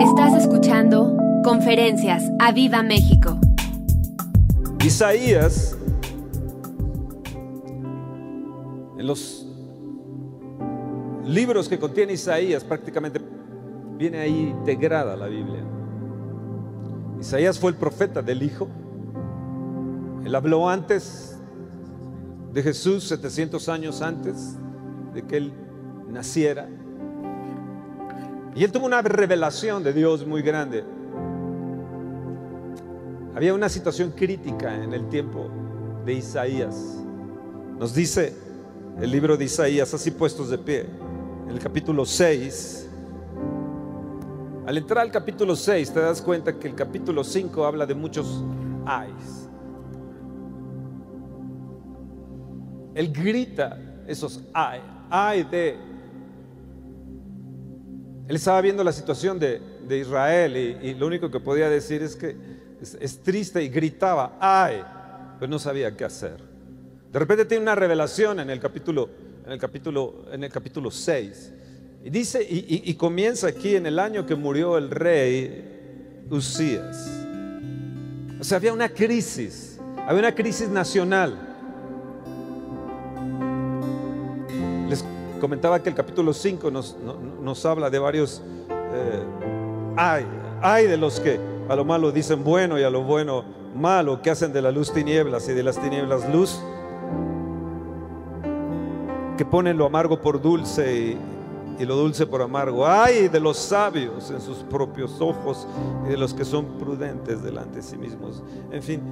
Estás escuchando Conferencias a Viva México. Isaías, en los libros que contiene Isaías, prácticamente viene ahí integrada la Biblia. Isaías fue el profeta del Hijo. Él habló antes de Jesús, 700 años antes de que él naciera. Y él tuvo una revelación de Dios muy grande. Había una situación crítica en el tiempo de Isaías. Nos dice el libro de Isaías, así puestos de pie, en el capítulo 6. Al entrar al capítulo 6 te das cuenta que el capítulo 5 habla de muchos ayes. Él grita esos ay, ay de él estaba viendo la situación de, Israel y, lo único que podía decir es que es, triste y gritaba, ay, pero no sabía qué hacer. De repente tiene una revelación en el capítulo, en el capítulo, en el capítulo 6. Y dice, y, comienza aquí en el año que murió el rey Usías. O sea, había una crisis, había una crisis nacional. Comentaba que el capítulo 5 nos, habla de varios eh, ay, ay de los que a lo malo dicen bueno y a lo bueno malo, que hacen de la luz tinieblas y de las tinieblas luz, que ponen lo amargo por dulce y, y lo dulce por amargo. Ay de los sabios en sus propios ojos y de los que son prudentes delante de sí mismos. En fin,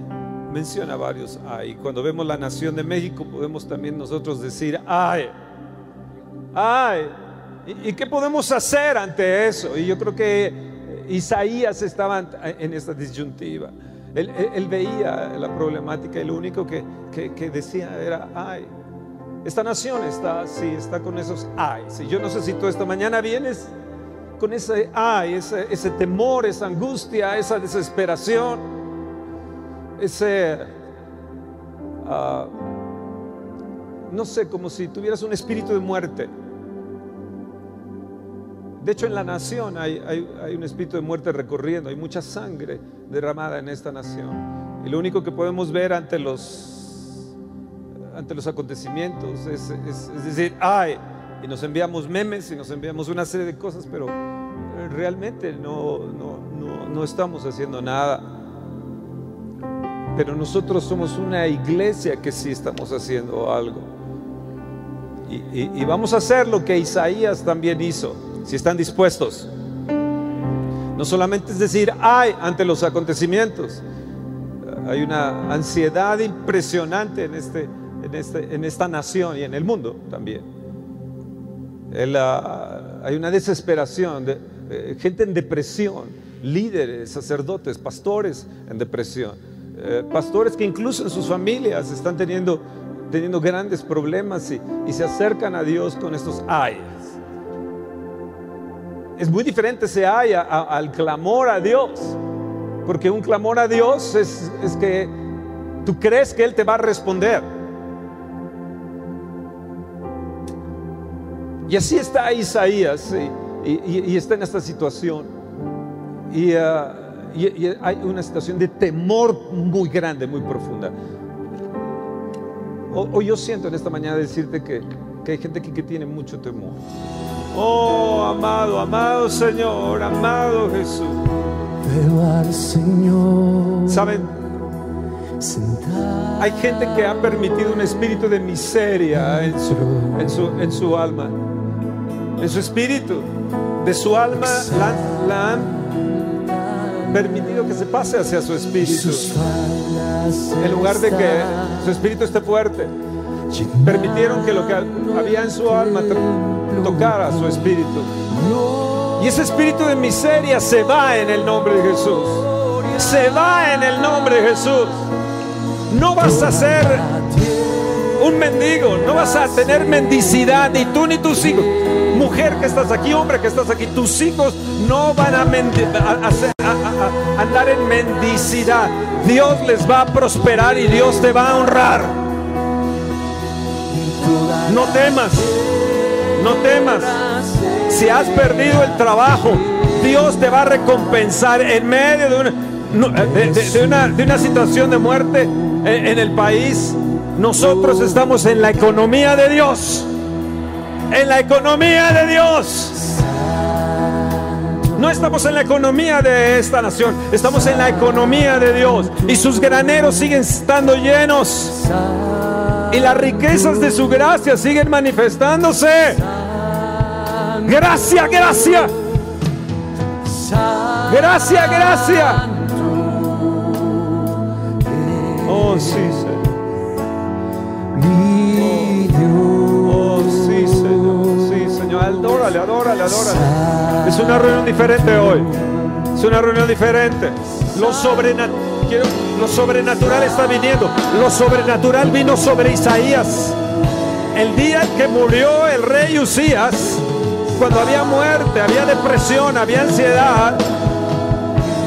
menciona varios ay. Cuando vemos la nación de México podemos también nosotros decir ay Ay, ¿y qué podemos hacer ante eso? Y yo creo que Isaías estaba en esta disyuntiva. Él, veía la problemática y lo único que, decía era, ay, esta nación está así, está con esos ay. Si yo no sé si tú esta mañana vienes con ese ay, ese, temor, esa angustia, esa desesperación, ese, ah, no sé, como si tuvieras un espíritu de muerte. De hecho, en la nación hay, un espíritu de muerte recorriendo, hay mucha sangre derramada en esta nación. Y lo único que podemos ver ante los, acontecimientos es, decir, ay, y nos enviamos memes y nos enviamos una serie de cosas, pero realmente no, no, estamos haciendo nada. Pero nosotros somos una iglesia que sí estamos haciendo algo. y vamos a hacer lo que Isaías también hizo si están dispuestos. No solamente es decir, ay, ante los acontecimientos. Hay una ansiedad impresionante en, este, en, este, en esta nación y en el mundo también. Ah, hay una desesperación, de, eh, gente en depresión, líderes, sacerdotes, pastores en depresión, eh, pastores que incluso en sus familias están teniendo, teniendo grandes problemas y, y se acercan a Dios con estos ay es muy diferente se haya al clamor a Dios. Porque un clamor a Dios es, que tú crees que Él te va a responder. Y así está Isaías y, está en esta situación. Ah, y, hay una situación de temor muy grande, muy profunda. O, yo siento en esta mañana decirte que, que hay gente aquí que tiene mucho temor. Oh, amado, amado Señor, amado Jesús. Veo al Señor. ¿Saben? Hay gente que ha permitido un espíritu de miseria en su, en su, en su alma. En su espíritu. De su alma la, han permitido que se pase hacia su espíritu. En lugar de que su espíritu esté fuerte. Permitieron que lo que había en su alma tocar a su espíritu. Y ese espíritu de miseria se va en el nombre de Jesús. Se va en el nombre de Jesús. No vas a ser un mendigo, no vas a tener mendicidad, ni tú ni tus hijos. Mujer que estás aquí, hombre que estás aquí, tus hijos no van a, a andar en mendicidad. Dios les va a prosperar y Dios te va a honrar. No temas. No temas. Si has perdido el trabajo, Dios te va a recompensar en medio de una, no, de- una, situación de muerte en, en el país. Nosotros estamos en la economía de Dios. En la economía de Dios. No estamos en la economía de esta nación, estamos en la economía de Dios. Y sus graneros siguen estando llenos. Y las riquezas de su gracia siguen manifestándose. Gracia, gracia. Gracia, gracia. Oh, sí, Señor. Oh, sí, Señor. Sí, Señor. Adórale, adórale, adórale. Es una reunión diferente hoy. Es una reunión diferente. Lo, sobrena- quiero- lo sobrenatural está viniendo. Lo sobrenatural vino sobre Isaías. El día que murió el rey Usías, cuando había muerte, había depresión, había ansiedad,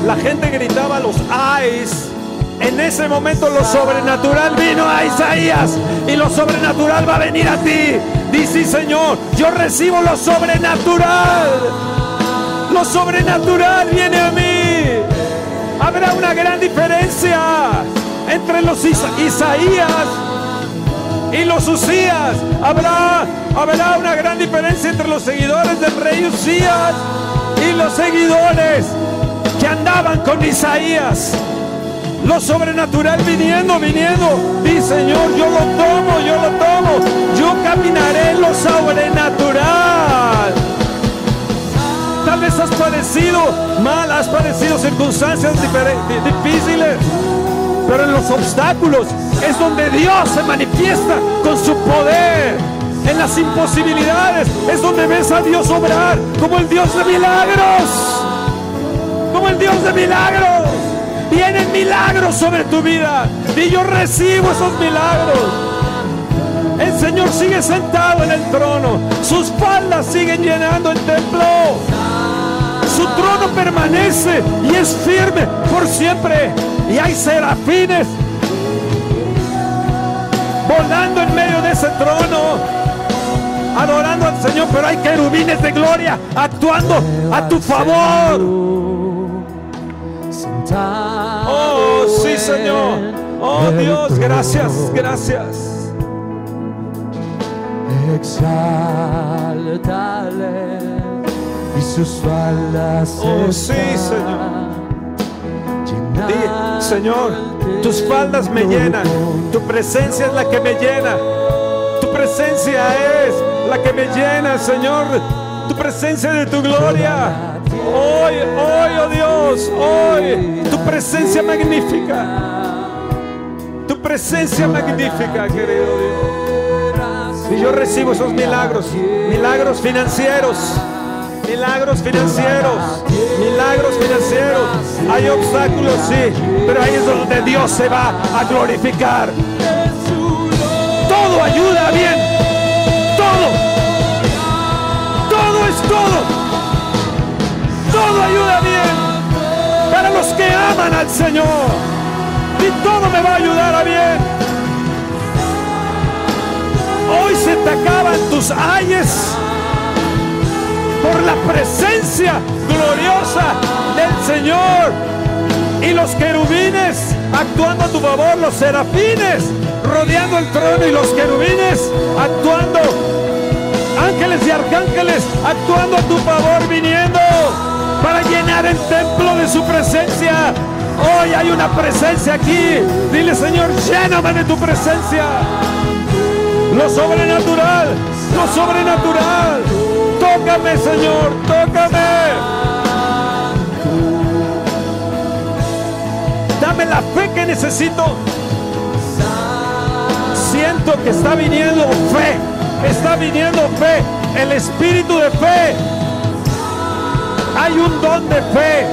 la gente gritaba los ayes. En ese momento lo sobrenatural vino a Isaías y lo sobrenatural va a venir a ti. Dice Señor, yo recibo lo sobrenatural. Lo sobrenatural viene a mí. Habrá una gran diferencia entre los Isa- Isaías y los Usías. Habrá, habrá una gran diferencia entre los seguidores del rey Usías y los seguidores que andaban con Isaías. Lo sobrenatural viniendo, viniendo. Dice Señor, yo lo tomo, yo lo tomo. Yo caminaré en lo sobrenatural. Tal vez has padecido mal, has padecido circunstancias difíciles. Pero en los obstáculos es donde Dios se manifiesta con su poder. En las imposibilidades es donde ves a Dios obrar como el Dios de milagros. Como el Dios de milagros. Vienen milagros sobre tu vida. Y yo recibo esos milagros. El Señor sigue sentado en el trono. Sus faldas siguen llenando el templo. Su trono permanece y es firme por siempre. Y hay serafines volando en medio de ese trono, adorando al Señor. Pero hay querubines de gloria actuando a tu favor. Oh, sí, Señor. Oh, Dios, gracias, gracias. Exáltale y sus faldas Oh, sí, Di, Señor, tus faldas me llenan. Tu presencia es la que me llena. Tu presencia es la que me llena, Señor. Tu presencia de tu gloria. Hoy, hoy, oh Dios, hoy. Tu presencia magnífica. Tu presencia magnífica, querido Dios. Y yo recibo esos milagros. Milagros financieros. Milagros financieros, milagros financieros. Hay obstáculos, sí, pero ahí es donde Dios se va a glorificar. Todo ayuda bien. Que aman al Señor. Y todo me va a ayudar a bien. Hoy se te acaban tus ayes por la presencia gloriosa del Señor. Y los querubines actuando a tu favor, los serafines rodeando el trono y los querubines actuando, ángeles y arcángeles actuando a tu favor, viniendo para llenar el templo de su presencia. Hoy hay una presencia aquí. Dile, Señor, lléname de tu presencia. Lo sobrenatural, lo sobrenatural. Tócame, Señor, tócame. Dame la fe que necesito. Siento que está viniendo fe. Está viniendo fe. El espíritu de fe. Hay un don de fe.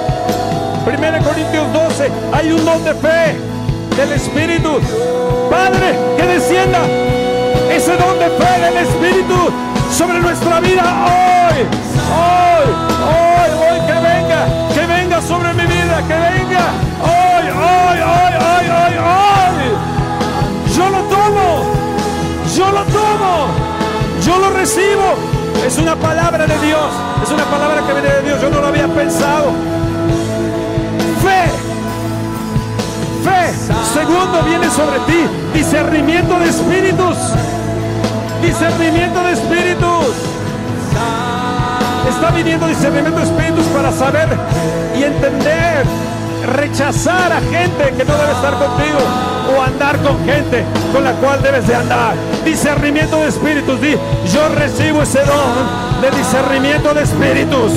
1 Corintios 12. Hay un don de fe del espíritu. Padre, que descienda ese don de fe del espíritu sobre nuestra vida hoy. Hoy, hoy, hoy, que venga. Que venga sobre mi vida. Que venga. Hoy, hoy, hoy, hoy, hoy, hoy. Yo lo tomo. Yo lo tomo. Yo lo recibo. Es una palabra de Dios. Es una palabra que viene de Dios. Yo no lo había pensado. Fe. Fe. Segundo viene sobre ti. Discernimiento de espíritus. Discernimiento de espíritus. Está viniendo discernimiento de espíritus para saber y entender, rechazar a gente que no debe estar contigo o andar con gente con la cual debes de andar. Discernimiento de espíritus. Di, yo recibo ese don de discernimiento de espíritus.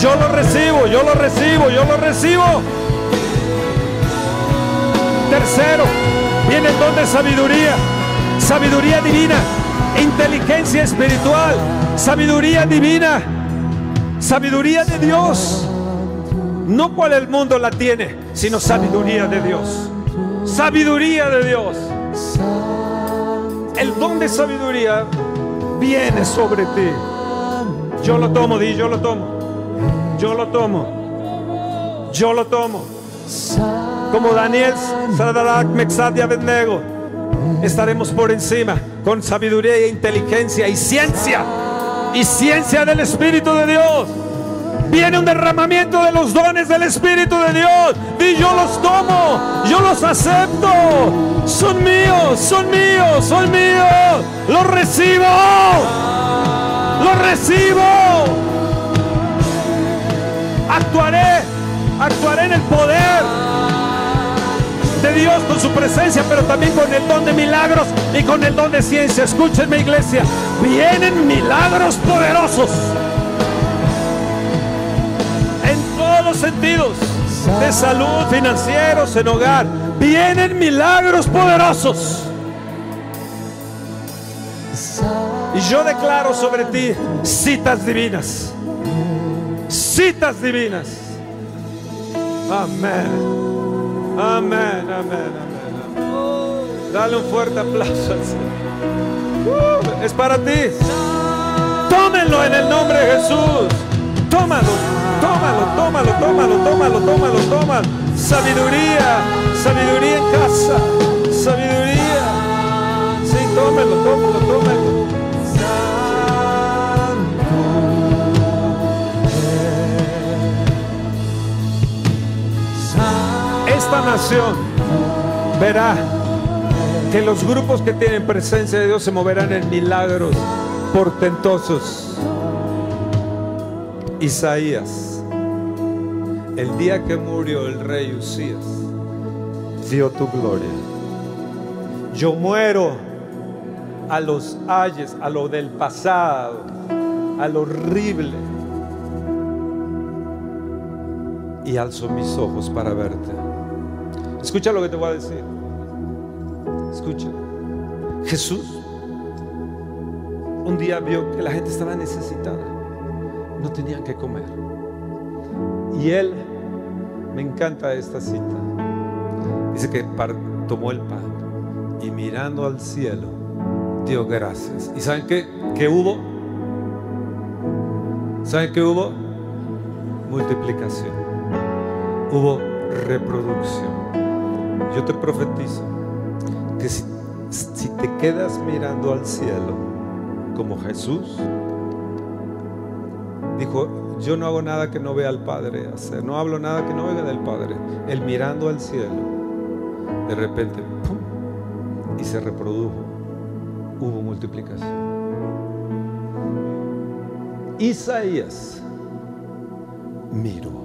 Yo lo recibo, yo lo recibo, yo lo recibo. Tercero, viene el don de sabiduría. Sabiduría divina, inteligencia espiritual, sabiduría divina, sabiduría de Dios. No cual el mundo la tiene, sino sabiduría de Dios. Sabiduría de Dios. El don de sabiduría viene sobre ti. Yo lo tomo, di, yo lo tomo. Yo lo tomo. Yo lo tomo. Como Daniel, Sadrach, Mexad y Abednego, estaremos por encima con sabiduría e inteligencia y ciencia. Y ciencia del Espíritu de Dios. Viene un derramamiento de los dones del Espíritu de Dios. Y yo los tomo, yo los acepto. Son míos, son míos, son míos. Los recibo. Los recibo. Actuaré, actuaré en el poder de Dios con su presencia, pero también con el don de milagros y con el don de ciencia. Escúchenme iglesia, vienen milagros poderosos todos los sentidos, de salud, financieros, en hogar. Vienen milagros poderosos. Y yo declaro sobre ti citas divinas. Citas divinas. Amén. Amén, amén, amén. Dale un fuerte aplauso al Señor. Uh, es para ti. Tómenlo en el nombre de Jesús. Tómalo, tómalo, tómalo, tómalo, tómalo, tómalo, tómalo. Sabiduría, sabiduría en casa. Sabiduría. Sí, tómalo, tómalo, tómalo. Esta nación verá que los grupos que tienen presencia de Dios se moverán en milagros portentosos. Isaías, el día que murió el rey Usías, vio tu gloria. Yo muero a los ayes, a lo del pasado, a lo horrible. Y alzo mis ojos para verte. Escucha lo que te voy a decir. Escucha. Jesús un día vio que la gente estaba necesitada. No tenían que comer. Y él, me encanta esta cita. Dice que tomó el pan y mirando al cielo dio gracias. ¿Y saben qué? ¿Qué hubo? ¿Saben qué hubo? Multiplicación. Hubo reproducción. Yo te profetizo que si, si te quedas mirando al cielo como Jesús, dijo, yo no hago nada que no vea al Padre hacer, no hablo nada que no venga del Padre. Él mirando al cielo, de repente, ¡pum! y se reprodujo. Hubo multiplicación. Isaías miró.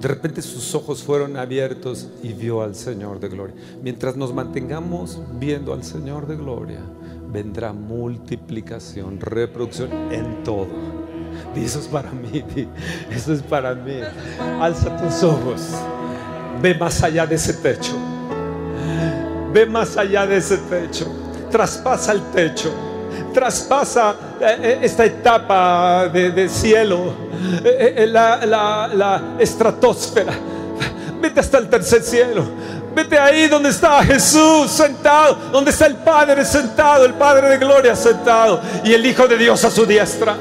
De repente sus ojos fueron abiertos y vio al Señor de gloria. Mientras nos mantengamos viendo al Señor de gloria, vendrá multiplicación, reproducción en todo. Eso es para mí, eso es para mí. Alza tus ojos, ve más allá de ese techo, ve más allá de ese techo, traspasa el techo, traspasa eh, eh, esta etapa de, cielo, eh, la- la estratosfera. Vete hasta el tercer cielo. Vete ahí donde está Jesús sentado, donde está el Padre sentado, el Padre de gloria sentado y el Hijo de Dios a su diestra.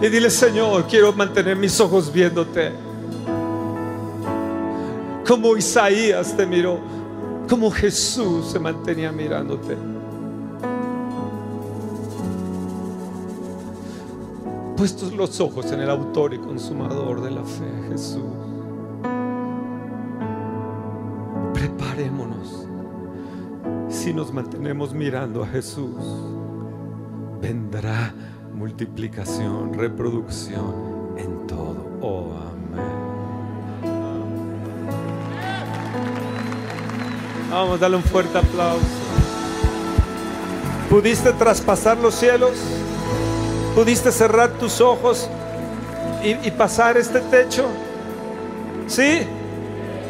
Y dile, Señor, quiero mantener mis ojos viéndote. Como Isaías te miró, como Jesús se mantenía mirándote. Puestos los ojos en el autor y consumador de la fe, Jesús. Preparémonos. Si nos mantenemos mirando a Jesús, vendrá multiplicación, reproducción en todo. Oh, amén. Vamos a un fuerte aplauso. ¿Pudiste traspasar los cielos? ¿Pudiste cerrar tus ojos y, y pasar este techo? ¿Sí?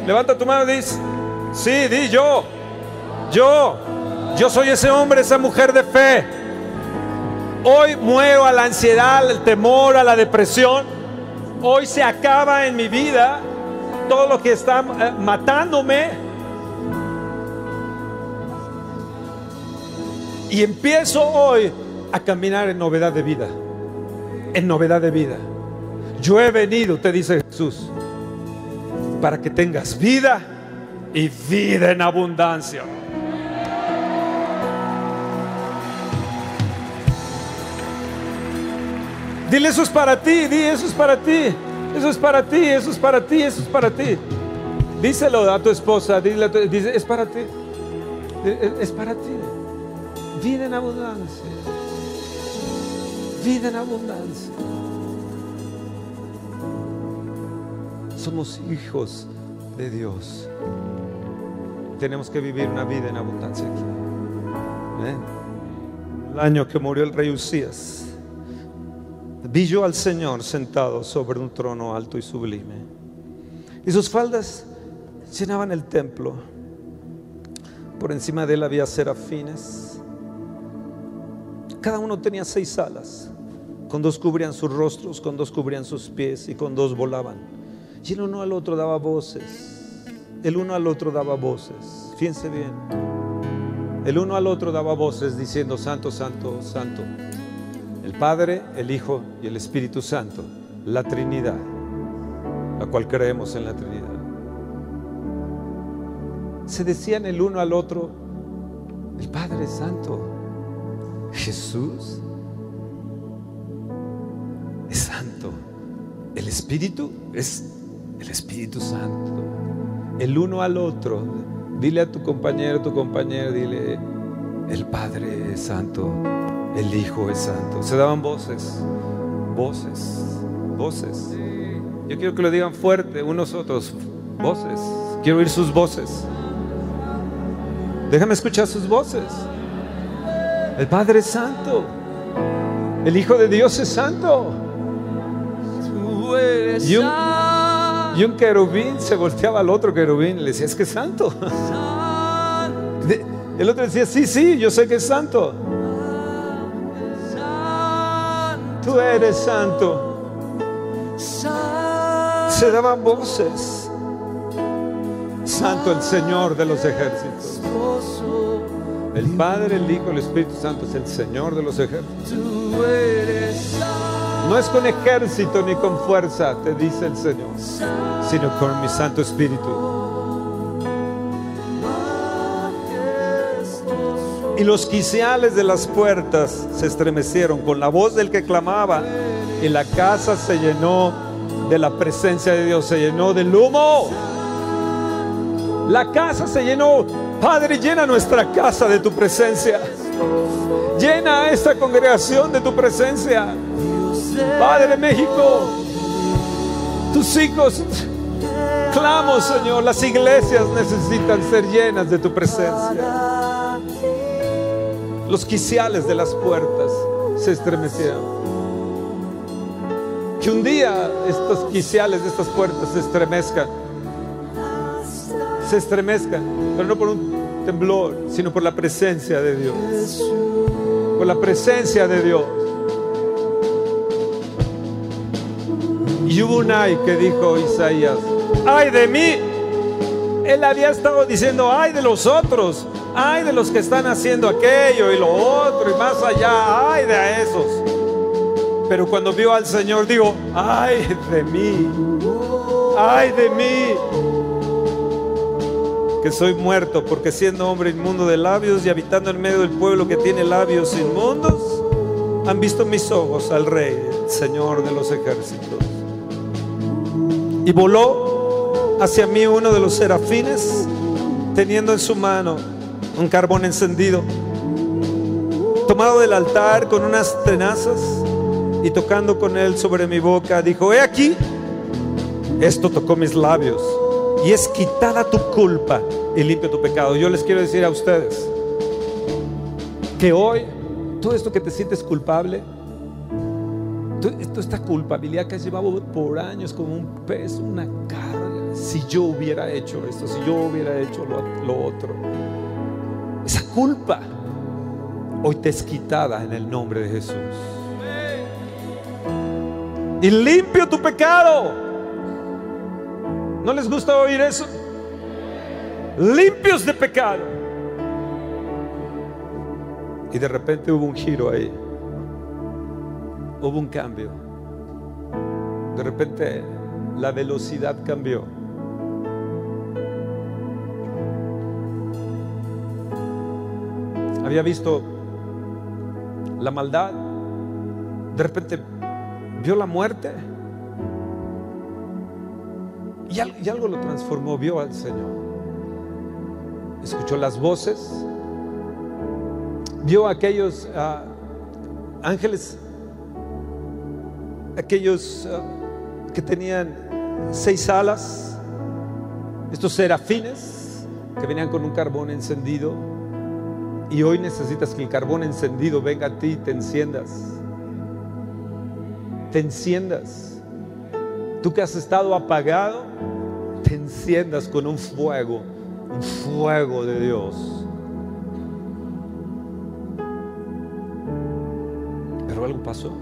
Levanta tu mano y dice, sí, di yo, yo, yo soy ese hombre, esa mujer de fe. Hoy muero a la ansiedad, al temor, a la depresión. Hoy se acaba en mi vida todo lo que está eh, matándome. Y empiezo hoy a caminar en novedad de vida. En novedad de vida. Yo he venido, te dice Jesús, para que tengas vida y vida en abundancia. Dile eso es para ti, di eso es para ti, eso es para ti, eso es para ti, eso es para ti. Díselo a tu esposa, dile, dice, es para ti, es es para ti. Vida en abundancia, vida en abundancia. Somos hijos de Dios. Tenemos que vivir una vida en abundancia aquí. El año que murió el rey Usías. Vi yo al Señor sentado sobre un trono alto y sublime. Y sus faldas llenaban el templo. Por encima de él había serafines. Cada uno tenía seis alas. Con dos cubrían sus rostros, con dos cubrían sus pies y con dos volaban. Y el uno al otro daba voces. El uno al otro daba voces. Fíjense bien. El uno al otro daba voces diciendo, Santo, Santo, Santo. El Padre, el Hijo y el Espíritu Santo, la Trinidad, la cual creemos en la Trinidad. Se decían el uno al otro, el Padre Santo, Jesús es Santo, el Espíritu es el Espíritu Santo. El uno al otro, dile a tu compañero, tu compañera, dile, el Padre es Santo, el Hijo es Santo. Se daban voces, voces, voces. Yo quiero que lo digan fuerte, unos otros, voces. Quiero oír sus voces. Déjame escuchar sus voces. El Padre es Santo. El Hijo de Dios es Santo. Tú eres Y un, y un querubín se volteaba al otro querubín y le decía, es que es santo. El otro decía, sí, sí, yo sé que es santo. Tú eres santo. Se daban voces. Santo el Señor de los ejércitos. El Padre, el Hijo, el Espíritu Santo es el Señor de los ejércitos. No es con ejército ni con fuerza, te dice el Señor, sino con mi Santo Espíritu. Y los quiciales de las puertas se estremecieron con la voz del que clamaba. Y la casa se llenó de la presencia de Dios, se llenó del humo. La casa se llenó. Padre, llena nuestra casa de tu presencia. Llena a esta congregación de tu presencia. Padre México, tus hijos, clamo Señor, las iglesias necesitan ser llenas de tu presencia. Los quiciales de las puertas se estremecieron. Que un día estos quiciales de estas puertas se estremezcan. Se estremezcan, pero no por un temblor, sino por la presencia de Dios. Por la presencia de Dios. Y hubo un ay que dijo Isaías, ay de mí. Él había estado diciendo, ay de los otros, ay de los que están haciendo aquello y lo otro y más allá, ay de esos. Pero cuando vio al Señor, digo, ay de mí, ay de mí, que soy muerto, porque siendo hombre inmundo de labios y habitando en medio del pueblo que tiene labios inmundos, han visto mis ojos al Rey Señor de los ejércitos. Y voló hacia mí uno de los serafines, teniendo en su mano un carbón encendido, tomado del altar con unas tenazas y tocando con él sobre mi boca, dijo, he aquí, esto tocó mis labios y es quitada tu culpa y limpio tu pecado. Yo les quiero decir a ustedes que hoy todo esto que te sientes culpable, toda esta culpabilidad que has llevado por años como un peso, una carga, si yo hubiera hecho esto, si yo hubiera hecho lo, otro, culpa hoy te es quitada en el nombre de Jesús. Y limpio tu pecado. ¿No les gusta oír eso? Limpios de pecado. Y de repente hubo un giro ahí. Hubo un cambio. De repente la velocidad cambió. Había visto la maldad. De repente vio la muerte. Y algo, lo transformó, vio al Señor. Escuchó las voces. Vio a aquellos ah, ángeles, aquellos ah, que tenían seis alas, estos serafines que venían con un carbón encendido. Y hoy necesitas que el carbón encendido venga a ti y te enciendas. Te enciendas. Tú que has estado apagado, te enciendas con un fuego, un fuego de Dios. Pero algo pasó.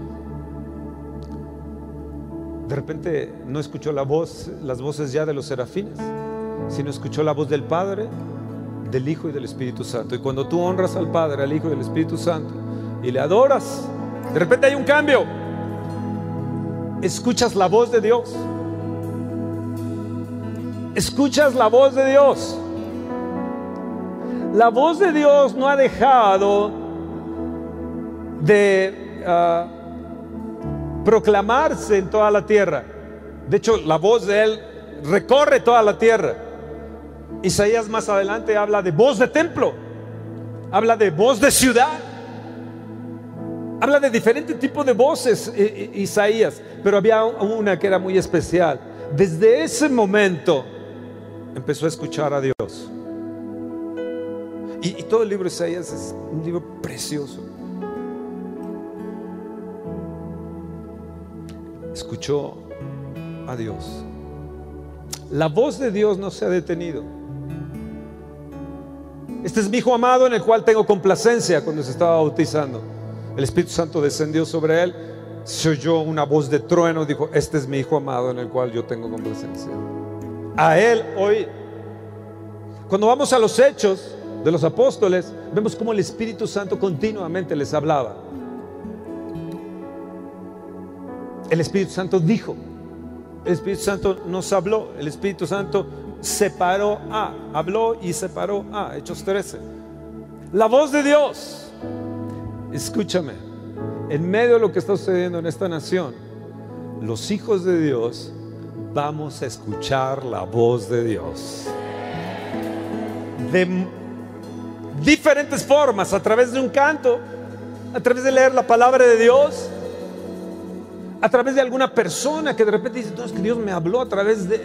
De repente no escuchó la voz, las voces ya de los serafines, sino escuchó la voz del Padre, del Hijo y del Espíritu Santo. Y cuando tú honras al Padre, al Hijo y al Espíritu Santo y le adoras, de repente hay un cambio. Escuchas la voz de Dios. Escuchas la voz de Dios. La voz de Dios no ha dejado de ah, proclamarse en toda la tierra. De hecho, la voz de Él recorre toda la tierra. Isaías más adelante habla de voz de templo, habla de voz de ciudad, habla de diferentes tipos de voces Isaías, pero había una que era muy especial. Desde ese momento empezó a escuchar a Dios. Y, y todo el libro de Isaías es un libro precioso. Escuchó a Dios. La voz de Dios no se ha detenido. Este es mi hijo amado en el cual tengo complacencia cuando se estaba bautizando. El Espíritu Santo descendió sobre él, se oyó una voz de trueno, dijo, este es mi hijo amado en el cual yo tengo complacencia. A él hoy, cuando vamos a los hechos de los apóstoles, vemos cómo el Espíritu Santo continuamente les hablaba. El Espíritu Santo dijo, el Espíritu Santo nos habló, el Espíritu Santo separó a, habló y separó a, Hechos 13. La voz de Dios, escúchame, en medio de lo que está sucediendo en esta nación, los hijos de Dios vamos a escuchar la voz de Dios. De diferentes formas, a través de un canto, a través de leer la palabra de Dios, a través de alguna persona que de repente dice, no, es que Dios me habló a través de,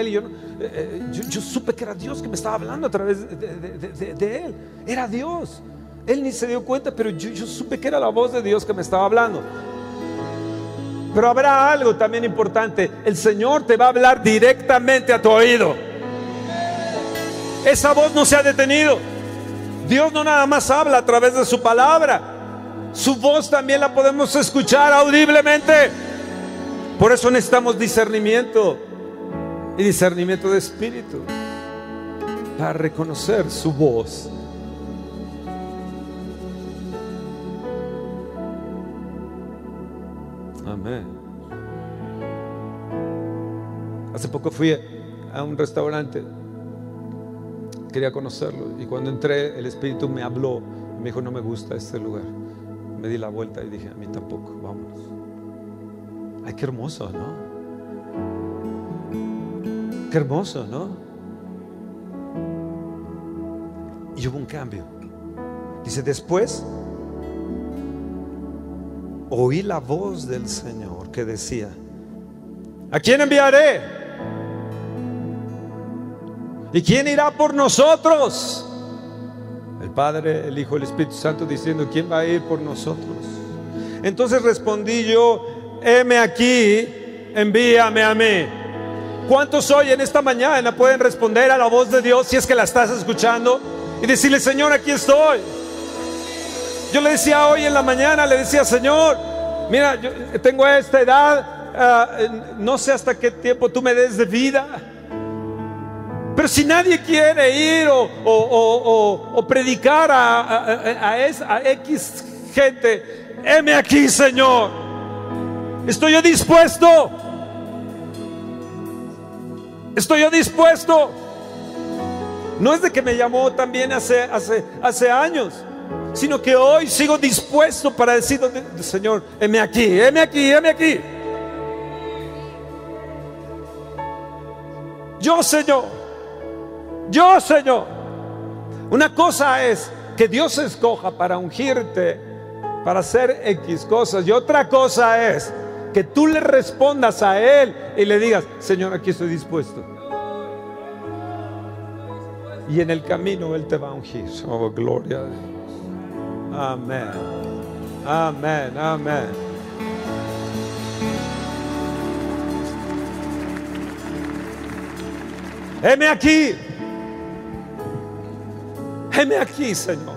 él. Y eh, eh, yo, yo supe que era Dios que me estaba hablando a través de él. Era Dios. Él ni se dio cuenta, pero yo, yo supe que era la voz de Dios que me estaba hablando. Pero habrá algo también importante. El Señor te va a hablar directamente a tu oído. Esa voz no se ha detenido. Dios no nada más habla a través de su palabra. Su voz también la podemos escuchar audiblemente. Por eso necesitamos discernimiento y discernimiento de espíritu para reconocer su voz. Amén. Hace poco fui a un restaurante, quería conocerlo y cuando entré el espíritu me habló, me dijo no me gusta este lugar. Me di la vuelta y dije a mí tampoco, vámonos. Ay, qué hermoso, ¿no? Qué hermoso, ¿no? Y hubo un cambio. Dice, después oí la voz del Señor que decía, ¿a quién enviaré? ¿Y quién irá por nosotros? Padre, el Hijo, el Espíritu Santo diciendo, ¿quién va a ir por nosotros? Entonces respondí yo, heme aquí, envíame a mí. ¿Cuántos hoy en esta mañana pueden responder a la voz de Dios si es que la estás escuchando? Y decirle, Señor, aquí estoy. Yo le decía hoy en la mañana, le decía, Señor, mira, yo tengo esta edad, ah, no sé hasta qué tiempo tú me des de vida. Pero si nadie quiere ir o, o- o- o- predicar a, a- a- es- a X gente, heme aquí, Señor. Estoy yo dispuesto. Estoy yo dispuesto. No es de que me llamó también hace, hace, hace años, sino que hoy sigo dispuesto para decir, Señor, heme aquí, heme aquí, heme aquí. Yo, Señor, yo, Señor. Una cosa es que Dios escoja para ungirte, para hacer X cosas, y otra cosa es que tú le respondas a Él y le digas, Señor, aquí estoy dispuesto. Y en el camino Él te va a ungir. Oh, gloria a Dios. Amén. Amén. Amén. Heme aquí. Heme aquí, Señor.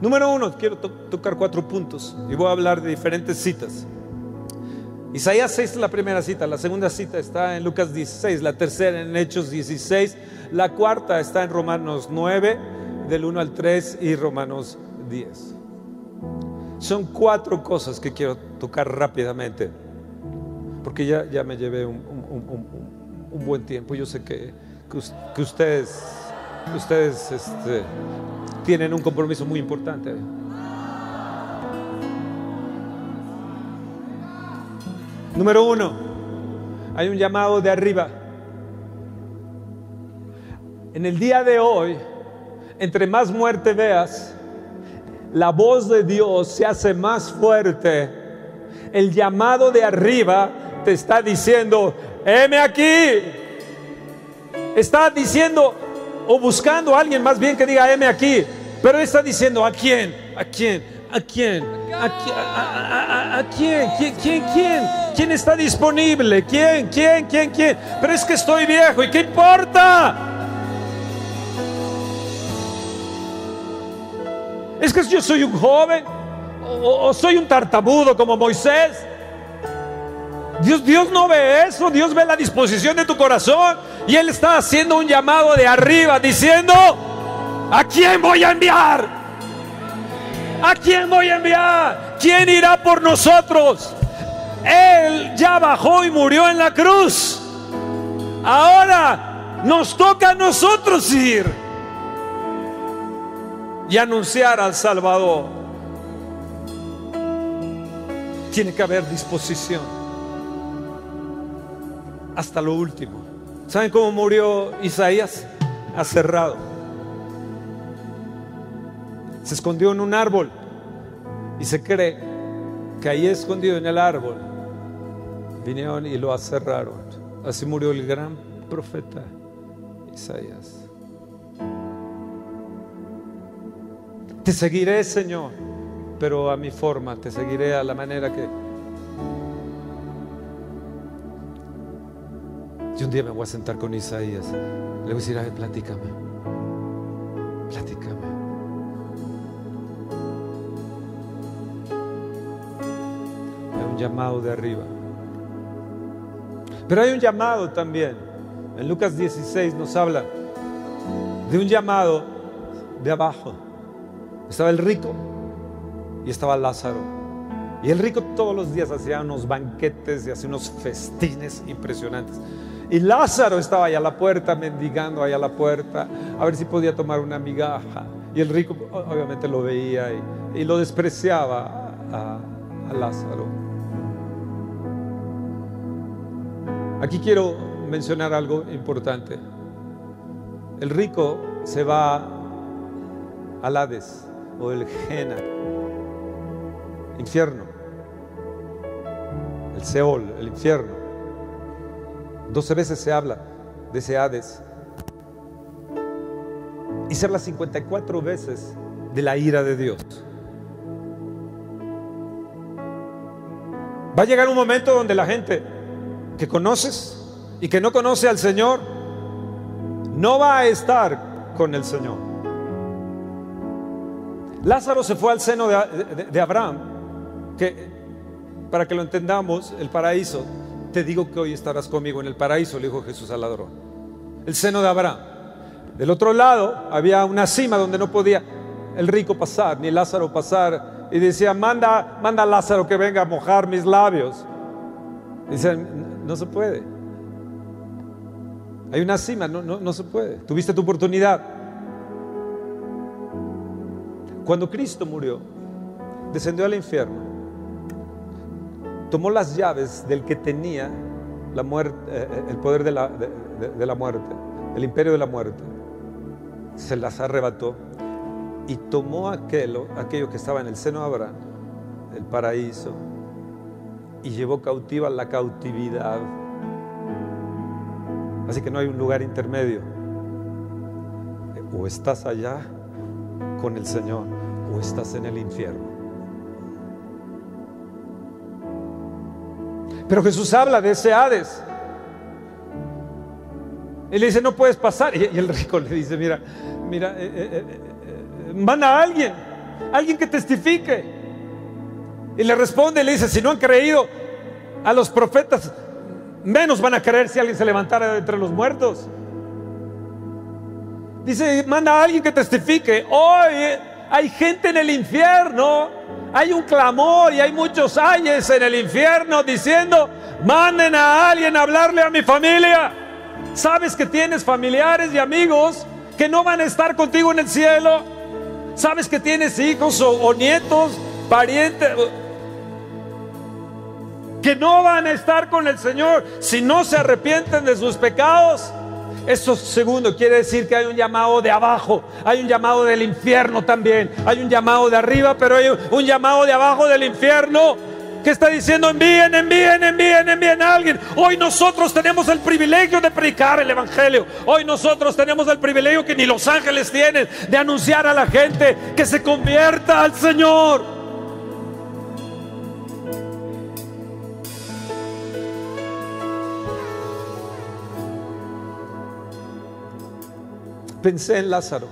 Número uno, quiero to- tocar cuatro puntos y voy a hablar de diferentes citas. Isaías 6 es la primera cita, la segunda cita está en Lucas 16, la tercera en Hechos 16, la cuarta está en Romanos 9, del 1 al 3 y Romanos 10. Son cuatro cosas que quiero tocar rápidamente, porque ya, ya me llevé un, un- un- un- buen tiempo. Yo sé que, que que ustedes, ustedes este, tienen un compromiso muy importante. Número uno, hay un llamado de arriba. En el día de hoy, entre más muerte veas, la voz de Dios se hace más fuerte. El llamado de arriba te está diciendo, heme aquí. Está diciendo o buscando a alguien más bien que diga, heme aquí. Pero él está diciendo, ¿a quién? ¿A quién? ¿A quién? ¿A, a- a- quién? ¿Quién? ¿Quién? ¿Quién? ¿Quién está disponible? ¿Quién? ¿Quién? ¿Quién? ¿Quién? Pero es que estoy viejo y ¿qué importa? Es que yo soy un joven o, o soy un tartamudo como Moisés. Dios, Dios no ve eso, Dios ve la disposición de tu corazón y Él está haciendo un llamado de arriba diciendo, ¿a quién voy a enviar? ¿A quién voy a enviar? ¿Quién irá por nosotros? Él ya bajó y murió en la cruz. Ahora nos toca a nosotros ir y anunciar al Salvador. Tiene que haber disposición hasta lo último. ¿Saben cómo murió Isaías? Aserrado. Se escondió en un árbol y se cree que ahí escondido en el árbol vinieron y lo aserraron. Así murió el gran profeta Isaías. Te seguiré, Señor, pero a mi forma, te seguiré a la manera que... Y un día me voy a sentar con Isaías. Le voy a decir, a ver, platícame. Platícame. Hay un llamado de arriba. Pero hay un llamado también. En Lucas 16 nos habla de un llamado de abajo. Estaba el rico y estaba Lázaro. Y el rico todos los días hacía unos banquetes y hacía unos festines impresionantes. Y Lázaro estaba allá a la puerta, mendigando allá a la puerta, a ver si podía tomar una migaja. Y el rico obviamente lo veía y, lo despreciaba a, Lázaro. Aquí quiero mencionar algo importante. El rico se va al Hades o el Gena, infierno, el Seol, el infierno. Doce veces se habla de ese Hades. Y se habla 54 veces de la ira de Dios. Va a llegar un momento donde la gente que conoces y que no conoce al Señor no va a estar con el Señor. Lázaro se fue al seno de, de- de Abraham, que para que lo entendamos, el paraíso, te digo que hoy estarás conmigo en el paraíso, le dijo Jesús al ladrón. El seno de Abraham. Del otro lado había una cima donde no podía el rico pasar, ni Lázaro pasar, y decía, manda, manda a Lázaro que venga a mojar mis labios. Dicen, no se puede. Hay una cima, no, no, no se puede. Tuviste tu oportunidad. Cuando Cristo murió, descendió al infierno, tomó las llaves del que tenía muerte, eh, el poder de la muerte, el imperio de la muerte, se las arrebató y tomó aquello, aquello que estaba en el seno de Abraham, el paraíso, y llevó cautiva la cautividad. Así que no hay un lugar intermedio. O estás allá con el Señor o estás en el infierno. Pero Jesús habla de ese Hades. Y le dice, no puedes pasar. Y el rico le dice, mira, mira, eh, eh, eh, eh, manda a alguien, alguien que testifique. Y le responde le dice, si no han creído a los profetas, menos van a creer si alguien se levantara entre los muertos. Dice, manda a alguien que testifique. Hoy hay gente en el infierno, hay un clamor y hay muchos ayes en el infierno diciendo, manden a alguien a hablarle a mi familia. Sabes que tienes familiares y amigos que no van a estar contigo en el cielo. Sabes que tienes hijos o, o nietos, parientes, que no van a estar con el Señor si no se arrepienten de sus pecados. Eso segundo quiere decir que hay un llamado de abajo, hay un llamado del infierno también, hay un llamado de arriba, pero hay un llamado de abajo del infierno que está diciendo envíen, envíen, envíen, envíen a alguien. Hoy nosotros tenemos el privilegio de predicar el Evangelio. Hoy nosotros tenemos el privilegio que ni los ángeles tienen de anunciar a la gente que se convierta al Señor. Pensé en Lázaro.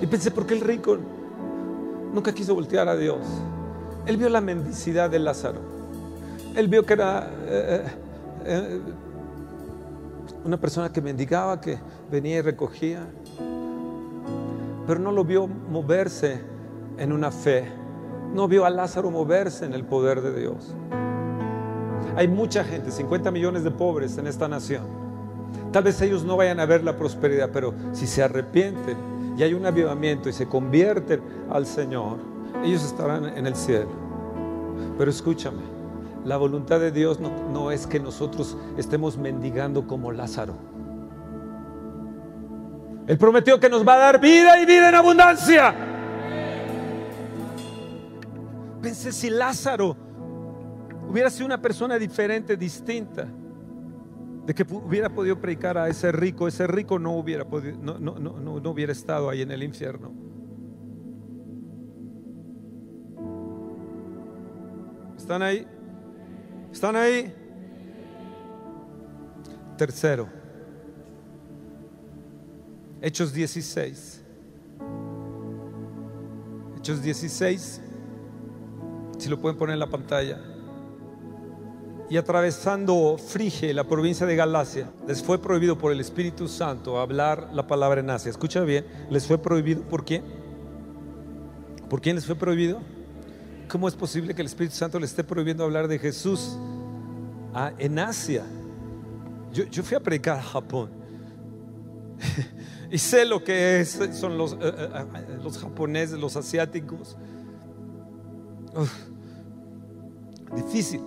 Y pensé, ¿por qué el rico nunca quiso voltear a Dios? Él vio la mendicidad de Lázaro. Él vio que era eh, eh, una persona que mendigaba, que venía y recogía. Pero no lo vio moverse en una fe. No vio a Lázaro moverse en el poder de Dios. Hay mucha gente, 50 millones de pobres en esta nación. Tal vez ellos no vayan a ver la prosperidad, pero si se arrepienten y hay un avivamiento y se convierten al Señor, ellos estarán en el cielo. Pero escúchame, la voluntad de Dios no, es que nosotros estemos mendigando como Lázaro. Él prometió que nos va a dar vida y vida en abundancia. Pensé si Lázaro hubiera sido una persona diferente, distinta, de que hubiera podido predicar a ese rico, ese rico no hubiera podido, no, no, no, no hubiera estado ahí en el infierno. ¿Están ahí? ¿Están ahí? Tercero, Hechos 16. Hechos 16, si lo pueden poner en la pantalla. Y atravesando Frige, la provincia de Galacia, les fue prohibido por el Espíritu Santo hablar la palabra en Asia. Escucha bien, les fue prohibido por quién? ¿Por quién les fue prohibido? ¿Cómo es posible que el Espíritu Santo le esté prohibiendo hablar de Jesús a- en Asia? Yo, fui a predicar a Japón y sé lo que es, son los, eh, eh, eh, los japoneses, los asiáticos. Difícil.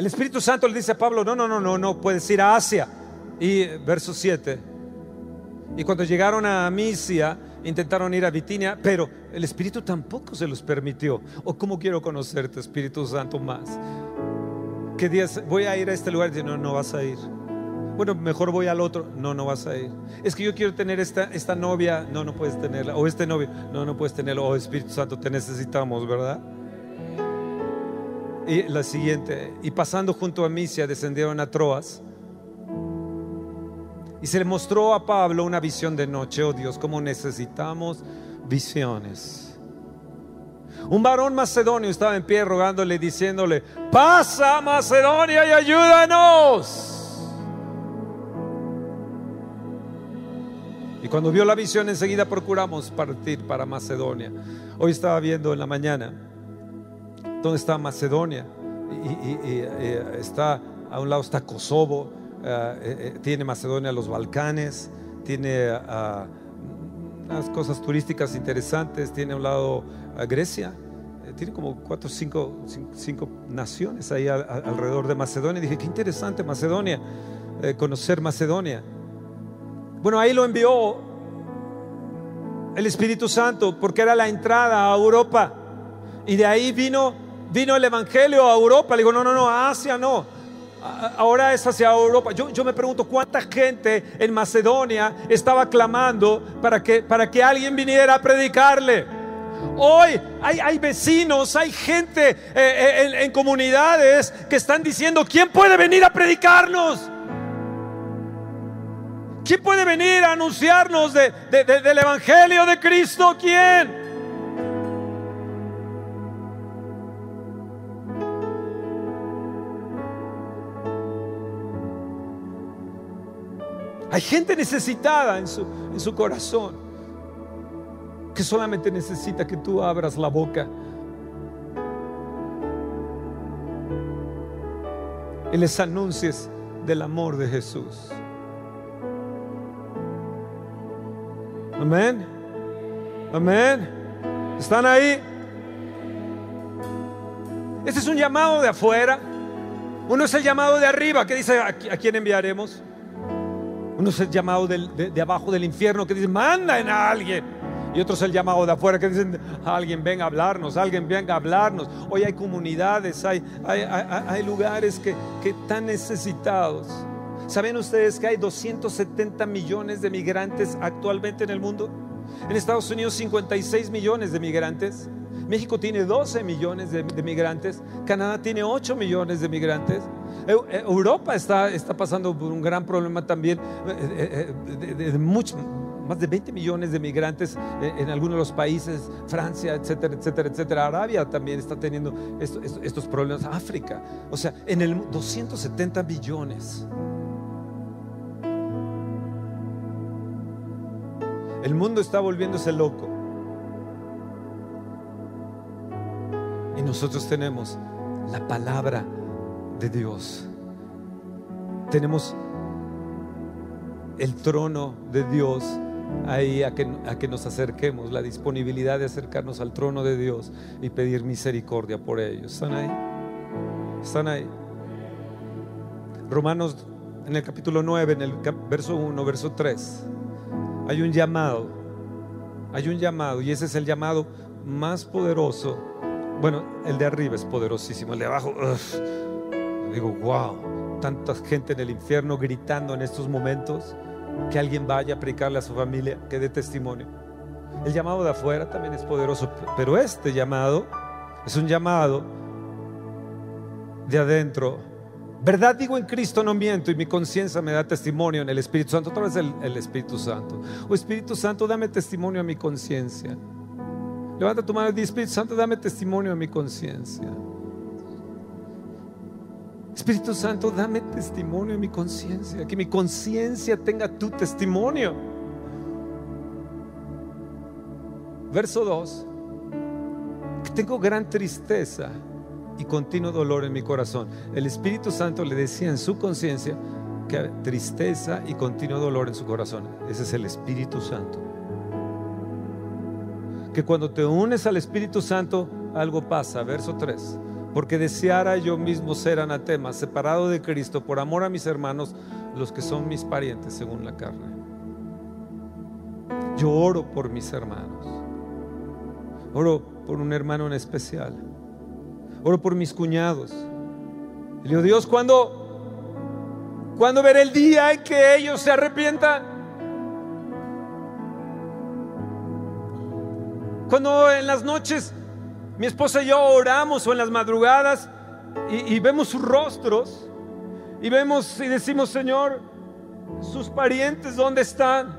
El Espíritu Santo le dice a Pablo, no, no, no, no, no, puedes ir a Asia. Y verso 7. Y cuando llegaron a Misia, intentaron ir a Bitinia, pero el Espíritu tampoco se los permitió. O cómo quiero conocerte, Espíritu Santo, más. ¿Qué días voy a ir a este lugar? Y no, no vas a ir. Bueno, mejor voy al otro. No, no vas a ir. Es que yo quiero tener esta, esta novia. No, no puedes tenerla. O este novio. No, no puedes tenerlo. Oh, Espíritu Santo, te necesitamos, ¿verdad? Y la siguiente. Y pasando junto a Misia, descendieron a Troas. Y se le mostró a Pablo una visión de noche. Oh Dios, cómo necesitamos visiones. Un varón macedonio estaba en pie rogándole, diciéndole, pasa Macedonia y ayúdanos. Y cuando vio la visión enseguida procuramos partir para Macedonia. Hoy estaba viendo en la mañana dónde está Macedonia. Y, eh, está a un lado está Kosovo, eh, eh, tiene Macedonia los Balcanes, tiene ah, unas cosas turísticas interesantes, tiene a un lado a Grecia, tiene como cuatro o cinco, cinco, naciones ahí alrededor de Macedonia. dije, qué interesante Macedonia, conocer Macedonia. Bueno, ahí lo envió el Espíritu Santo porque era la entrada a Europa. Y de ahí vino, vino el Evangelio a Europa. Le digo, no, no, no, a Asia no. Ahora es hacia Europa. Yo, yo me pregunto cuánta gente en Macedonia estaba clamando para que, para que alguien viniera a predicarle. Hoy hay, hay vecinos, hay gente eh, eh, en, comunidades que están diciendo, ¿quién puede venir a predicarnos? ¿Quién puede venir a anunciarnos de- de- del Evangelio de Cristo? ¿Quién? Hay gente necesitada en su, en su corazón que solamente necesita que tú abras la boca y les anuncies del amor de Jesús. Amén. Amén. ¿Están ahí? Este es un llamado de afuera. Uno es el llamado de arriba que dice, ¿a, qui- a quién enviaremos? Uno es el llamado de, de abajo del infierno que dice, manden a alguien. Y otro es el llamado de afuera que dicen, alguien venga a hablarnos, alguien venga a hablarnos. Hoy hay comunidades, hay, hay, hay- hay lugares que, que están necesitados. ¿Saben ustedes que hay 270 millones de migrantes actualmente en el mundo? En Estados Unidos 56 millones de migrantes. México tiene 12 millones de, migrantes. Canadá tiene 8 millones de migrantes. Eh, Europa está, está pasando por un gran problema también. eh, eh, de- mucho- más de 20 millones de migrantes en algunos de los países, Francia, etcétera, etcétera, etcétera. Arabia también está teniendo esto- esto- estos problemas. África. O sea, en el mu- 270 billones. El mundo está volviéndose loco. Nosotros tenemos la palabra de Dios. Tenemos el trono de Dios ahí a que, a que nos acerquemos, la disponibilidad de acercarnos al trono de Dios y pedir misericordia por ellos. ¿Están ahí? ¿Están ahí? Romanos en el capítulo 9, en el verso 1, verso 3 hay un llamado, hay un llamado y ese es el llamado más poderoso. Bueno, el de arriba es poderosísimo, el de abajo, ugh. digo, wow, tanta gente en el infierno gritando en estos momentos, que alguien vaya a predicarle a su familia, que dé testimonio. El llamado de afuera también es poderoso, pero este llamado es un llamado de adentro. Verdad digo en Cristo, no miento, y mi conciencia me da testimonio en el Espíritu Santo. Otra vez el, el Espíritu Santo. O Espíritu Santo, dame testimonio a mi conciencia. Levanta tu mano y di, Espíritu Santo, dame testimonio a mi conciencia. Espíritu Santo, dame testimonio a mi conciencia. Que mi conciencia tenga tu testimonio. Verso 2. Que tengo gran tristeza y continuo dolor en mi corazón. El Espíritu Santo le decía en su conciencia que tristeza y continuo dolor en su corazón. Ese es el Espíritu Santo. Que cuando te unes al Espíritu Santo, algo pasa. Verso 3. porque deseara yo mismo ser anatema, separado de Cristo, por amor a mis hermanos, los que son mis parientes según la carne. Yo oro por mis hermanos. Oro por un hermano en especial. Oro por mis cuñados. Le digo, Dios, ¿cuándo, ¿cuándo veré el día en que ellos se arrepientan? Cuando en las noches mi esposa y yo oramos o en las madrugadas y, vemos sus rostros y vemos y decimos, Señor, sus parientes, ¿dónde están?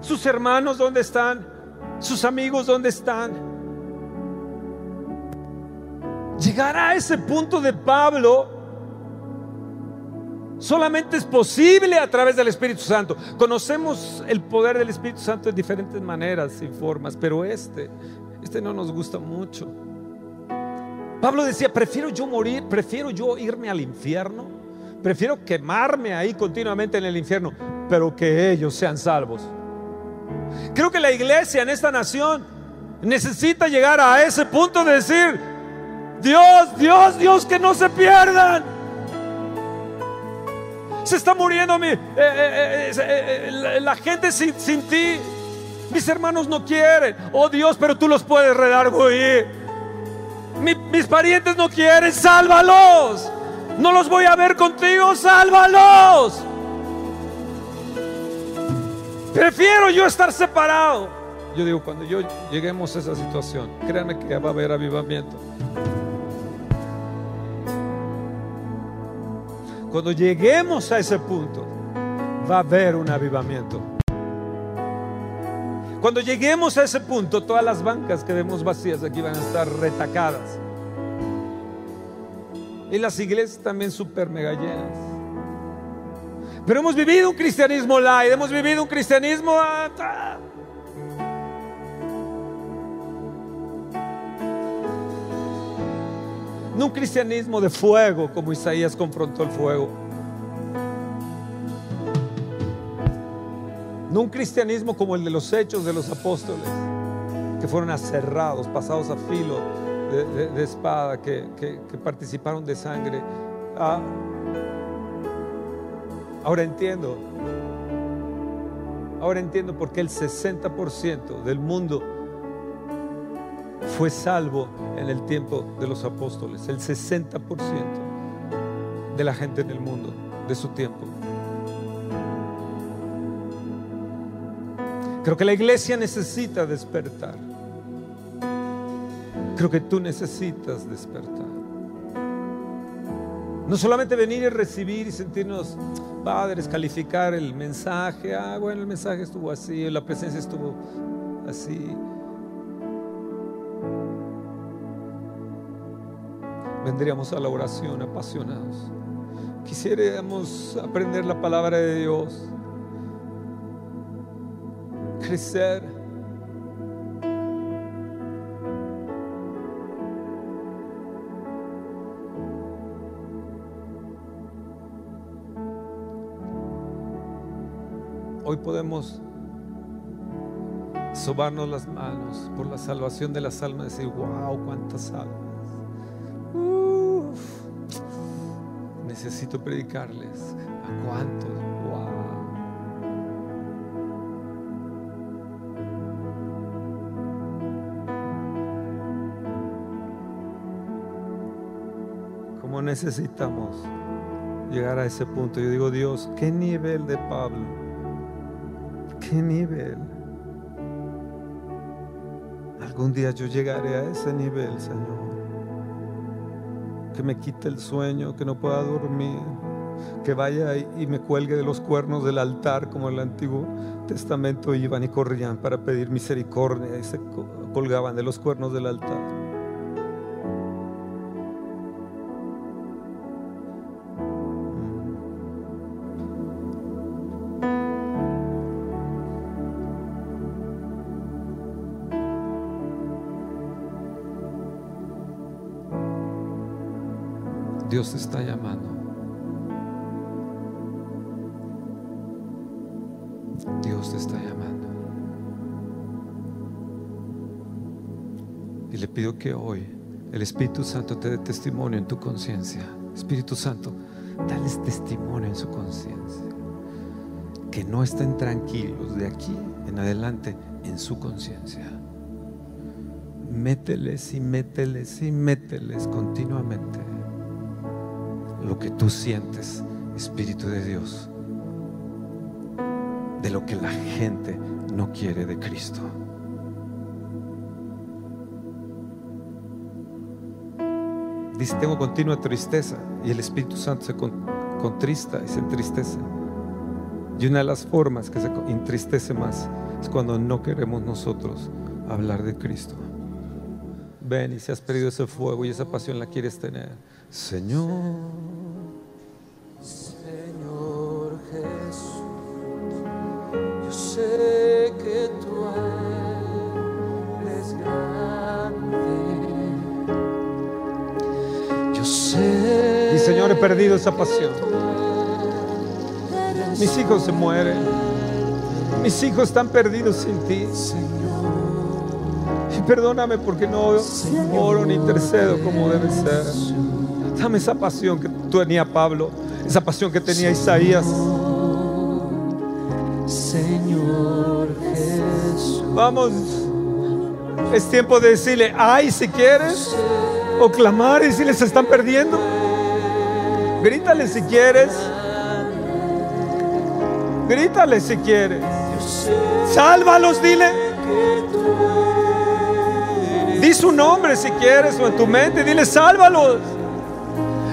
Sus hermanos, ¿dónde están? Sus amigos, ¿dónde están? Llegar a ese punto de Pablo solamente es posible a través del Espíritu Santo. Conocemos el poder del Espíritu Santo de diferentes maneras y formas, pero este, este no nos gusta mucho. Pablo decía, prefiero yo morir, prefiero yo irme al infierno, prefiero quemarme ahí continuamente en el infierno, pero que ellos sean salvos. Creo que la iglesia en esta nación necesita llegar a ese punto de decir, Dios, Dios, Dios, que no se pierdan. Se está muriendo eh, eh, eh, la gente sin, sin, ti. Mis hermanos no quieren. Oh Dios, pero tú los puedes redarguir. Mi, mis parientes no quieren. Sálvalos. No los voy a ver contigo. Sálvalos. Prefiero yo estar separado. Yo digo, cuando yo lleguemos a esa situación, créanme que va a haber avivamiento. Cuando lleguemos a ese punto, va a haber un avivamiento. Cuando lleguemos a ese punto, todas las bancas que vemos vacías aquí van a estar retacadas. Y las iglesias también super mega llenas. Pero hemos vivido un cristianismo light, hemos vivido un cristianismo... No un cristianismo de fuego como Isaías confrontó el fuego. No un cristianismo como el de los hechos de los apóstoles, que fueron aserrados, pasados a filo de, espada, que, participaron de sangre. Ah, ahora entiendo. Ahora entiendo por qué el 60% del mundo fue salvo en el tiempo de los apóstoles. El 60% de la gente en el mundo de su tiempo. Creo que la iglesia necesita despertar. Creo que tú necesitas despertar. No solamente venir y recibir y sentirnos padres, calificar el mensaje. Ah, bueno, el mensaje estuvo así, la presencia estuvo así. Vendríamos a la oración apasionados. Quisiéramos aprender la palabra de Dios, crecer. Hoy podemos sobarnos las manos por la salvación de las almas y decir, wow, cuántas almas. Necesito predicarles. ¿A cuántos? Wow. ¿Cómo necesitamos llegar a ese punto? Yo digo, Dios, ¿qué nivel de Pablo? ¿Qué nivel? Algún día yo llegaré a ese nivel, Señor que me quite el sueño, que no pueda dormir, que vaya y me cuelgue de los cuernos del altar como en el Antiguo Testamento iban y corrían para pedir misericordia y se colgaban de los cuernos del altar. Espíritu Santo te dé testimonio en tu conciencia. Espíritu Santo, dales testimonio en su conciencia. Que no estén tranquilos de aquí en adelante en su conciencia. Mételes y mételes y mételes continuamente lo que tú sientes, Espíritu de Dios, de lo que la gente no quiere de Cristo. Dice, tengo continua tristeza y el Espíritu Santo se con- contrista y se entristece. Y una de las formas que se entristece más es cuando no queremos nosotros hablar de Cristo. Ven y si has perdido ese fuego y esa pasión la quieres tener. Señor perdido esa pasión. Mis hijos se mueren. Mis hijos están perdidos sin ti. Y perdóname porque no oro ni intercedo como debe ser. Dame esa pasión que tenía Pablo, esa pasión que tenía Isaías. Señor Jesús. Vamos, es tiempo de decirle, ay, si quieres, o clamar y si les están perdiendo. Grítale si quieres. Grítale si quieres. Sálvalos, dile. Di su nombre si quieres o en tu mente, dile, sálvalos.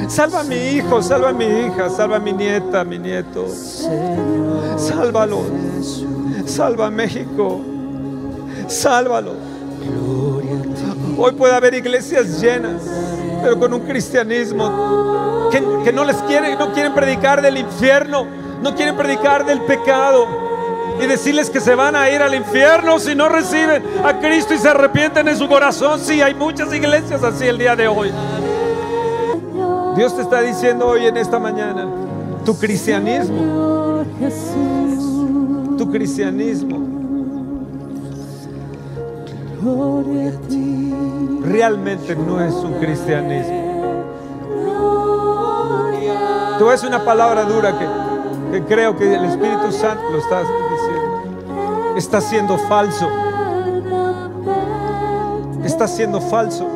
Salva a mi hijo, salva a mi hija, salva a mi nieta, mi nieto. Sálvalos. Salva a México. Sálvalos. Hoy puede haber iglesias llenas, pero con un cristianismo que, que no les quieren, no quieren predicar del infierno, no quieren predicar del pecado y decirles que se van a ir al infierno si no reciben a Cristo y se arrepienten en su corazón. Sí, hay muchas iglesias así el día de hoy. Dios te está diciendo hoy en esta mañana, tu cristianismo, tu cristianismo realmente no es un cristianismo. Te voy a decir una palabra dura que, que creo que el Espíritu Santo lo está diciendo. Está siendo falso. Está siendo falso.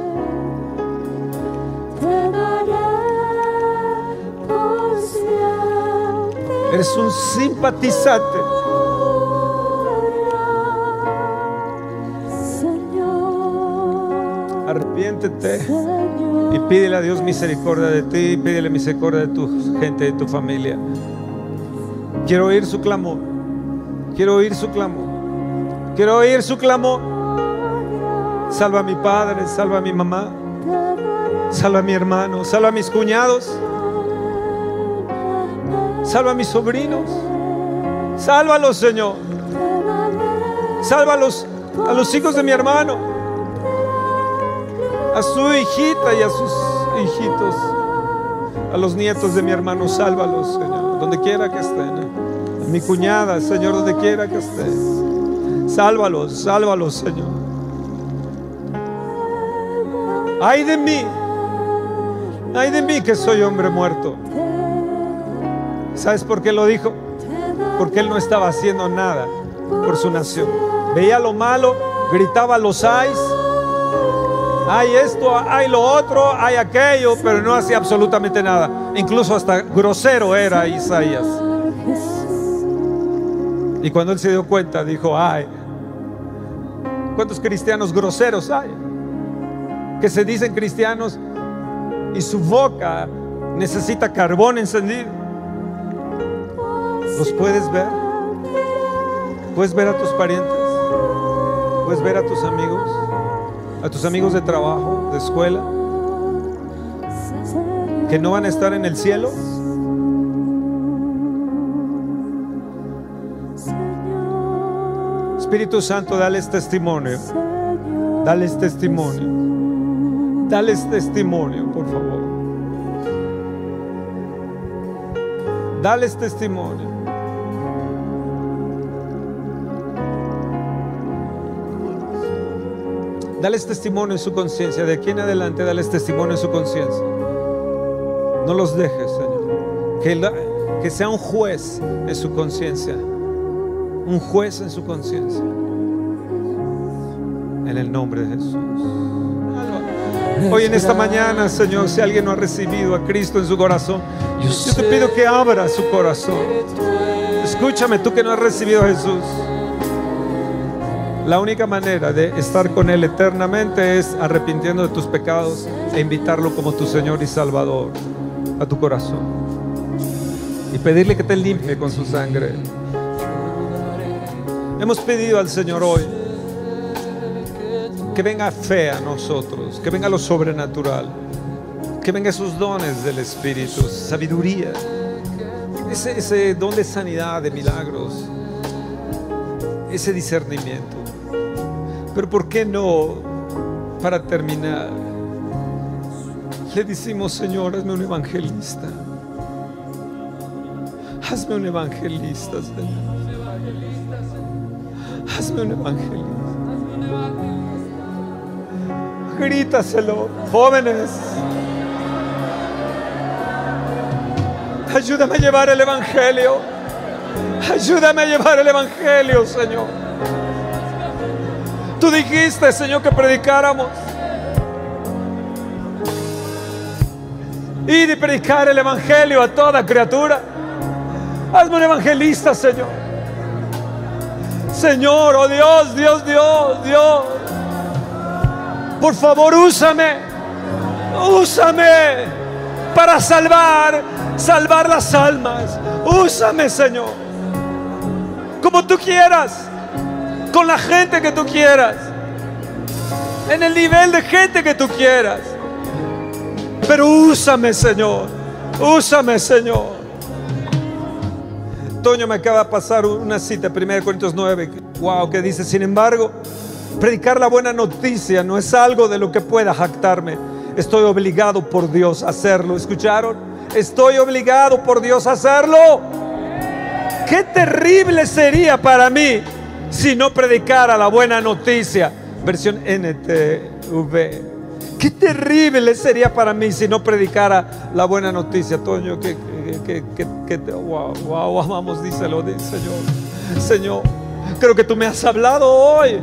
Eres un simpatizante. Y pídele a Dios misericordia de ti, pídele misericordia de tu gente, de tu familia. Quiero oír su clamor. Quiero oír su clamor. Quiero oír su clamor. Salva a mi padre, salva a mi mamá, salva a mi hermano, salva a mis cuñados, salva a mis sobrinos. Sálvalos, Señor. Sálvalos a los hijos de mi hermano, a su hijita y a sus hijitos, a los nietos de mi hermano. Sálvalos, Señor, donde quiera que estén. A mi cuñada, Señor, donde quiera que estén. Sálvalos, sálvalos, Señor. Ay de mí, ay de mí que soy hombre muerto. ¿Sabes por qué lo dijo? Porque él no estaba haciendo nada por su nación. Veía lo malo, gritaba los ayes. Hay esto, hay lo otro, hay aquello, pero no hacía absolutamente nada. Incluso hasta grosero era Isaías. Y cuando él se dio cuenta, dijo, ay, ¿cuántos cristianos groseros hay? Que se dicen cristianos y su boca necesita carbón encendido. ¿Los puedes ver? ¿Puedes ver a tus parientes? ¿Puedes ver a tus amigos? ¿A tus amigos de trabajo, de escuela? ¿Que no van a estar en el cielo? Espíritu Santo, dales testimonio. Dales testimonio. Dales testimonio, por favor. Dales testimonio. Dales testimonio en su conciencia. De aquí en adelante, dales testimonio en su conciencia. No los dejes, Señor. Que, la- que sea un juez en su conciencia. Un juez en su conciencia. En el nombre de Jesús. Hoy en esta mañana, Señor, si alguien no ha recibido a Cristo en su corazón, yo te pido que abra su corazón. Escúchame, tú que no has recibido a Jesús. La única manera de estar con Él eternamente es arrepintiendo de tus pecados e invitarlo como tu Señor y Salvador a tu corazón. Y pedirle que te limpie con su sangre. Hemos pedido al Señor hoy que venga fe a nosotros, que venga lo sobrenatural, que venga esos dones del Espíritu, sabiduría, ese, ese don de sanidad, de milagros, ese discernimiento. Pero ¿por qué no, para terminar, le decimos, Señor, hazme un evangelista? Hazme un evangelista, Señor. Hazme un evangelista. Grítaselo, jóvenes. Ayúdame a llevar el Evangelio. Ayúdame a llevar el Evangelio, Señor. Tú dijiste, Señor, que predicáramos. Y predicar el Evangelio a toda criatura. Hazme un evangelista, Señor. Señor, oh Dios, Dios, Dios, Dios. Por favor, úsame. Úsame para salvar, salvar las almas. Úsame, Señor. Como tú quieras. Con la gente que tú quieras. En el nivel de gente que tú quieras. Pero úsame, Señor. Úsame, Señor. Toño me acaba de pasar una cita, 1 Corintios 9, wow, que dice, sin embargo, predicar la buena noticia no es algo de lo que pueda jactarme. Estoy obligado por Dios a hacerlo. ¿Escucharon? Estoy obligado por Dios a hacerlo. Qué terrible sería para mí si no predicara la buena noticia. Versión NTV. Qué terrible sería para mí si no predicara la buena noticia, Toño. Que, que, que, que, wow, wow, amamos, díselo, Señor. Señor, creo que tú me has hablado hoy.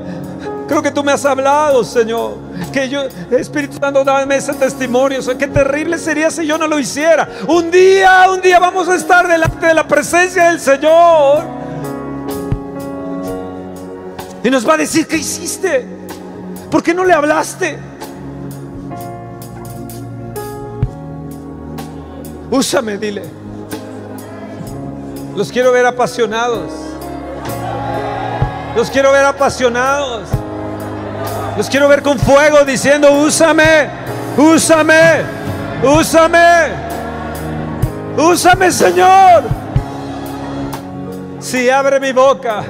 Creo que tú me has hablado, Señor. Que yo, Espíritu Santo, dame ese testimonio. O qué terrible sería si yo no lo hiciera. Un día, un día vamos a estar delante de la presencia del Señor. Y nos va a decir, ¿qué hiciste? ¿Por qué no le hablaste? Úsame, dile. Los quiero ver apasionados. Los quiero ver apasionados. Los quiero ver con fuego diciendo, úsame, úsame, úsame, úsame, Señor. Si abre mi boca,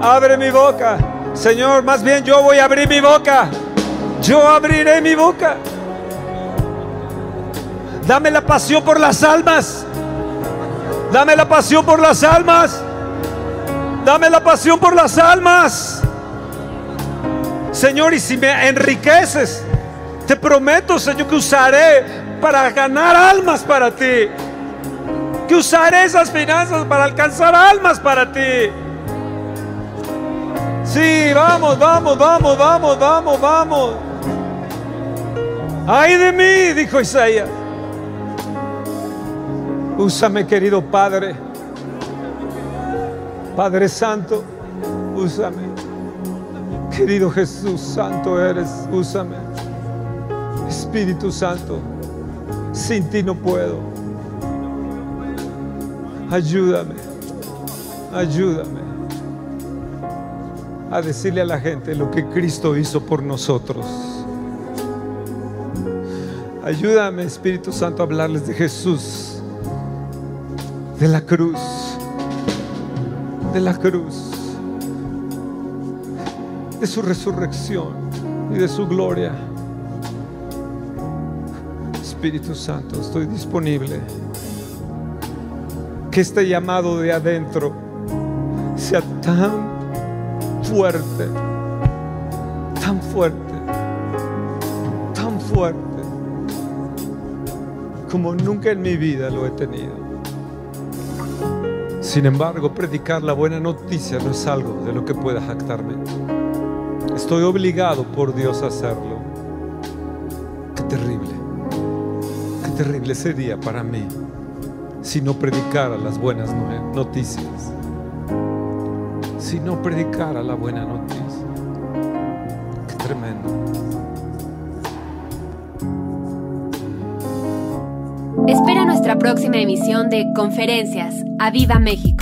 abre mi boca. Señor, más bien yo voy a abrir mi boca. Yo abriré mi boca. Dame la pasión por las almas. Dame la pasión por las almas. Dame la pasión por las almas. Señor, y si me enriqueces, te prometo, Señor, que usaré para ganar almas para ti. Que usaré esas finanzas para alcanzar almas para ti. Sí, vamos, vamos, vamos, vamos, vamos, vamos. Ay de mí, dijo Isaías. Úsame, querido Padre. Padre Santo, úsame. Querido Jesús, Santo eres, úsame. Espíritu Santo, sin ti no puedo. Ayúdame, ayúdame a decirle a la gente lo que Cristo hizo por nosotros. Ayúdame, Espíritu Santo, a hablarles de Jesús, de la cruz, de la cruz, de su resurrección y de su gloria. Espíritu Santo, estoy disponible. Que este llamado de adentro sea tan fuerte, tan fuerte, fuerte como nunca en mi vida lo he tenido. Sin embargo, predicar la buena noticia no es algo de lo que pueda jactarme. Estoy obligado por Dios a hacerlo. Qué terrible, qué terrible sería para mí si no predicara las buenas noticias. Si no predicara la buena noticia. Qué tremendo. Espera nuestra próxima emisión de Conferencias. ¡A Viva México!